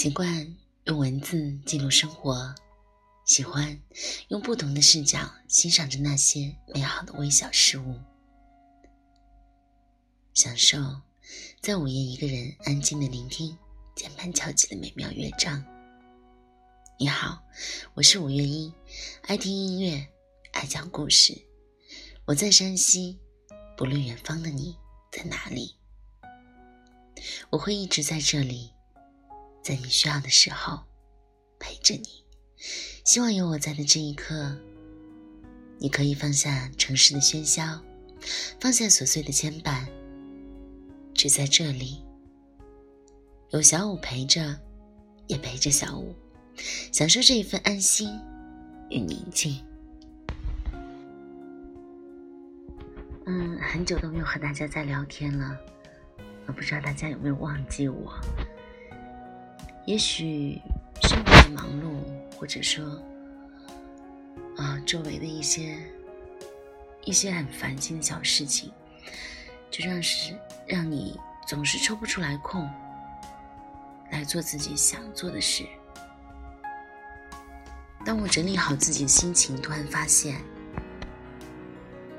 习惯用文字记录生活，喜欢用不同的视角欣赏着那些美好的微小事物，享受在午夜一个人安静的聆听键盘敲击的美妙乐章。你好，我是五月一，爱听音乐，爱讲故事。我在山西，不论远方的你在哪里，我会一直在这里。在你需要的时候，陪着你。希望有我在的这一刻，你可以放下城市的喧嚣，放下琐碎的牵绊，只在这里，有小五陪着，也陪着小五，享受这一份安心与宁静。嗯，很久都没有和大家在聊天了，我不知道大家有没有忘记我。也许生活的忙碌，或者说啊，周围的一些一些很烦心的小事情，就让是让你总是抽不出来空来做自己想做的事。当我整理好自己的心情，突然发现，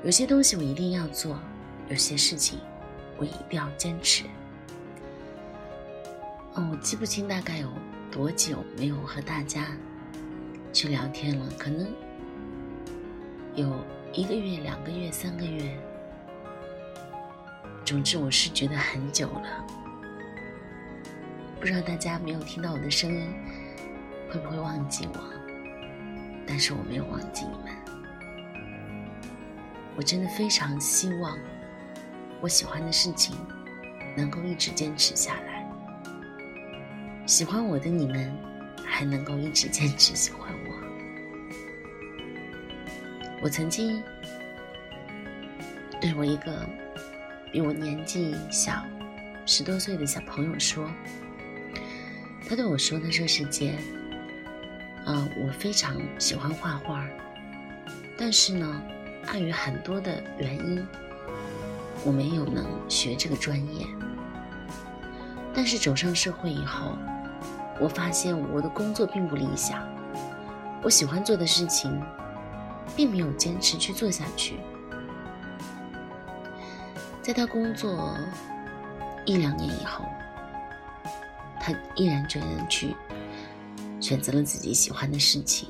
有些东西我一定要做，有些事情我一定要坚持。哦，我记不清大概有多久没有和大家去聊天了，可能有一个月、两个月、三个月。总之，我是觉得很久了。不知道大家没有听到我的声音，会不会忘记我？但是我没有忘记你们。我真的非常希望我喜欢的事情能够一直坚持下来。喜欢我的你们，还能够一直坚持喜欢我。我曾经对我一个比我年纪小十多岁的小朋友说，他对我说：“他说师姐，啊，我非常喜欢画画，但是呢，碍于很多的原因，我没有能学这个专业。但是走上社会以后。”我发现我的工作并不理想，我喜欢做的事情，并没有坚持去做下去。在他工作一两年以后，他毅然决然去选择了自己喜欢的事情。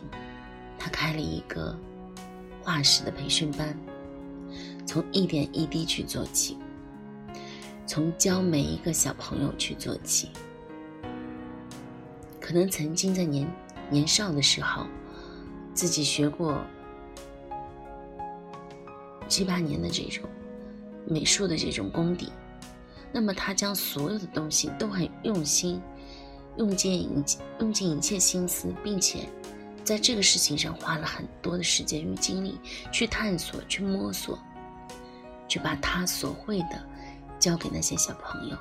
他开了一个画室的培训班，从一点一滴去做起，从教每一个小朋友去做起。可能曾经在年年少的时候，自己学过七八年的这种美术的这种功底，那么他将所有的东西都很用心，用尽一用尽一切心思，并且在这个事情上花了很多的时间与精力去探索、去摸索，去把他所会的教给那些小朋友。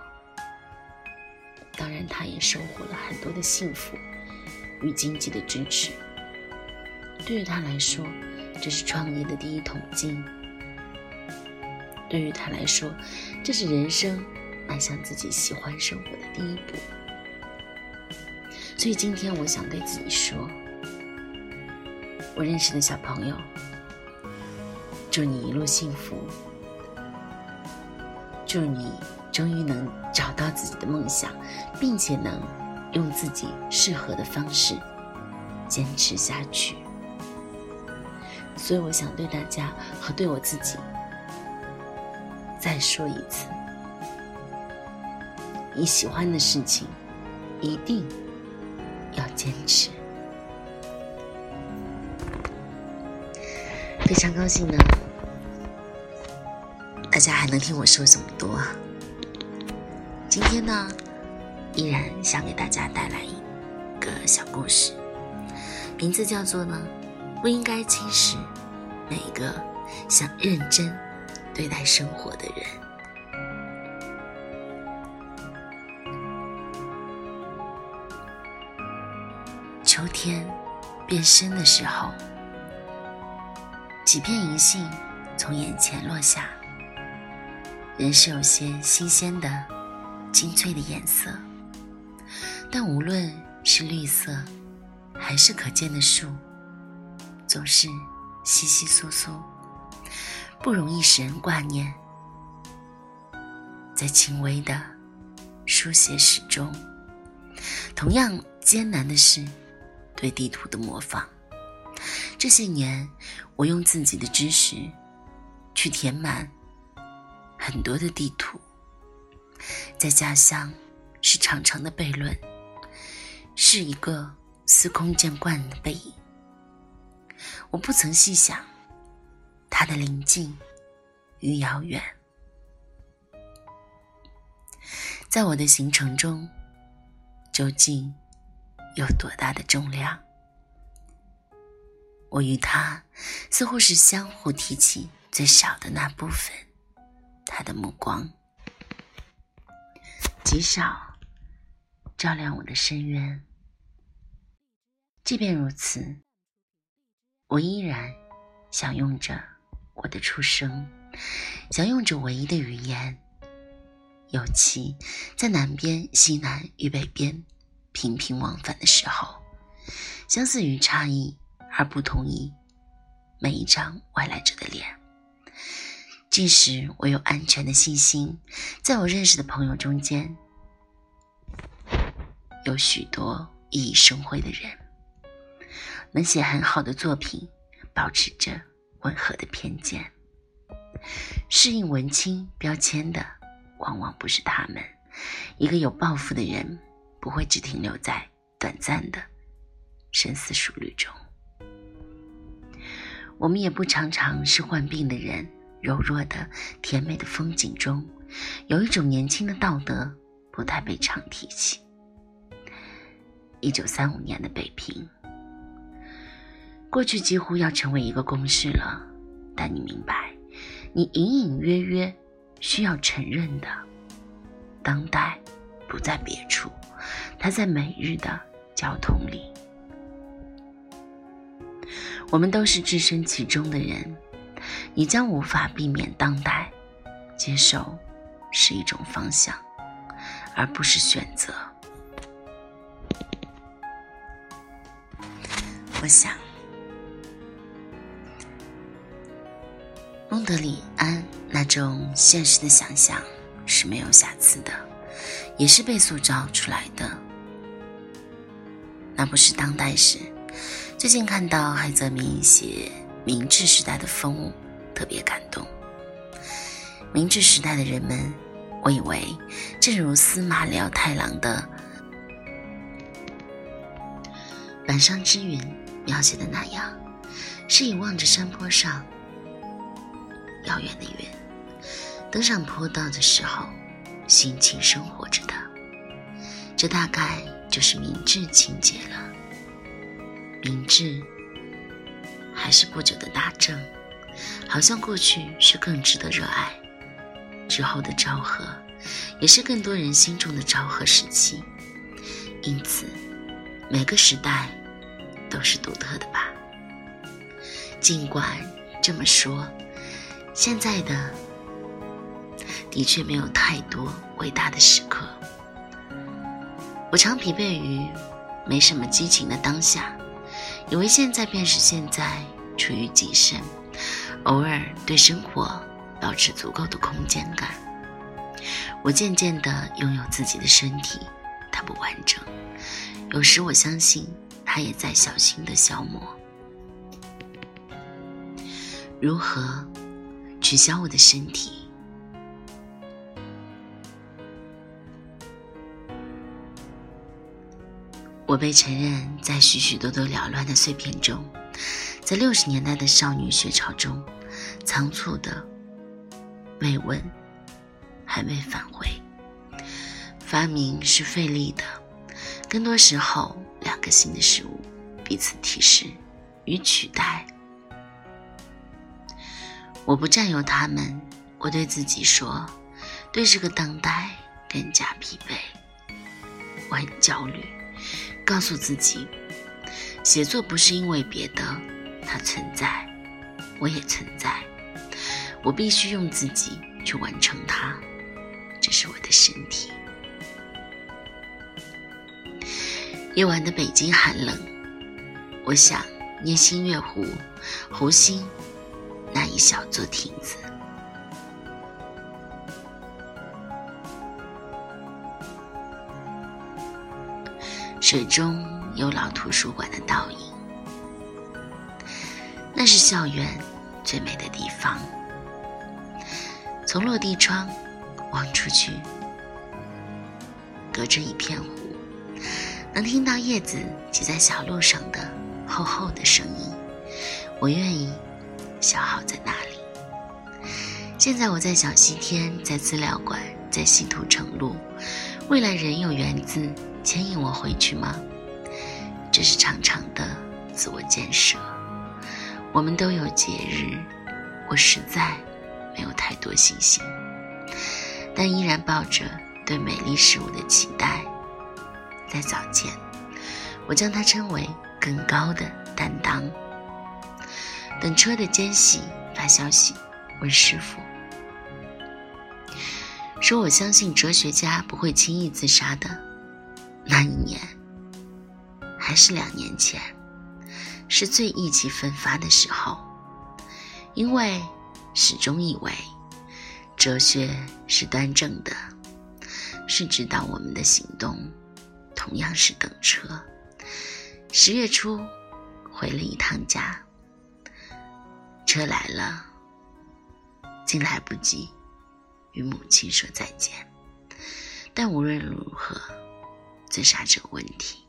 当然，他也收获了很多的幸福与经济的支持。对于他来说，这是创业的第一桶金；对于他来说，这是人生迈向自己喜欢生活的第一步。所以，今天我想对自己说：我认识的小朋友，祝你一路幸福，祝你。终于能找到自己的梦想，并且能用自己适合的方式坚持下去。所以，我想对大家和对我自己再说一次：你喜欢的事情一定要坚持。非常高兴呢，大家还能听我说这么多啊。今天呢，依然想给大家带来一个小故事，名字叫做呢，不应该轻视每一个想认真对待生活的人。秋天变深的时候，几片银杏从眼前落下，仍是有些新鲜的。精粹的颜色，但无论是绿色，还是可见的树，总是稀稀疏疏，不容易使人挂念。在轻微的书写史中，同样艰难的是对地图的模仿。这些年，我用自己的知识去填满很多的地图，在家乡是长长的悖论，是一个司空见惯的背影。我不曾细想它的临近与遥远。在我的行程中，究竟有多大的重量？我与他似乎是相互提起最小的那部分，他的目光极少照亮我的深渊。即便如此，我依然享用着我的出生，享用着唯一的语言。尤其在南边、西南与北边频频往返的时候，相似于差异而不同于每一张外来者的脸。即使我有安全的信心，在我认识的朋友中间，有许多熠熠生辉的人，能写很好的作品，保持着温和的偏见，适应文青标签的。往往不是他们。一个有抱负的人，不会只停留在短暂的深思熟虑中。我们也不常常是患病的人，柔弱的、甜美的风景中，有一种年轻的道德，不太被常提起。一九三五年的北平，过去几乎要成为一个公式了。但你明白，你隐隐约约。需要承认的，当代不在别处，它在每日的交通里。我们都是置身其中的人，你将无法避免当代。接受是一种方向，而不是选择。我想。蒙德里安那种现实的想象是没有瑕疵的，也是被塑造出来的。那不是当代史。最近看到海泽明写明治时代的风物，特别感动。明治时代的人们，我以为正如司马辽太郎的《板上之云》描写的那样，是以望着山坡上。遥远的云，登上坡道的时候，心情生活着的，这大概就是明智情节了。明智，还是不久的大正，好像过去是更值得热爱，之后的昭和，也是更多人心中的昭和时期。因此，每个时代都是独特的吧。尽管这么说。现在的的确没有太多伟大的时刻，我常疲惫于没什么激情的当下，以为现在便是现在，处于极盛，偶尔对生活保持足够的空间感。我渐渐地拥有自己的身体，它不完整，有时我相信它也在小心的消磨。如何？取消我的身体，我被承认在许许多多缭乱的碎片中，在六十年代的少女学潮中，仓促的慰问，还未返回。发明是费力的，更多时候，两个新的事物彼此提示与取代。我不占有他们，我对自己说，对这个当代更加疲惫。我很焦虑，告诉自己，写作不是因为别的，它存在，我也存在，我必须用自己去完成它，这是我的身体。夜晚的北京寒冷，我想念新月湖，湖心那一小座亭子。水中有老图书馆的倒影，那是校园最美的地方。从落地窗望出去，隔着一片湖，能听到叶子挤在小路上的厚厚的声音。我愿意消耗在那里。现在我在小西天，在资料馆，在西土城路，未来仍有园子。牵引我回去吗？这是长长的自我建设。我们都有节日，我实在没有太多信心，但依然抱着对美丽事物的期待。在早间，我将它称为更高的担当。等车的间隙发消息问师傅，说我相信哲学家不会轻易自杀的。那一年，还是两年前，是最意气风发的时候，因为始终以为哲学是端正的，是指导我们的行动，同样是等车。十月初回了一趟家，车来了，竟来不及与母亲说再见。但无论如何。自杀这个问题，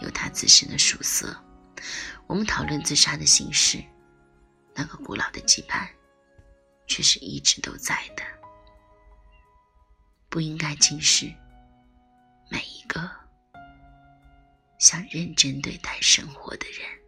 有它自身的属色。我们讨论自杀的形式，那个古老的羁绊，却是一直都在的。不应该轻视每一个想认真对待生活的人。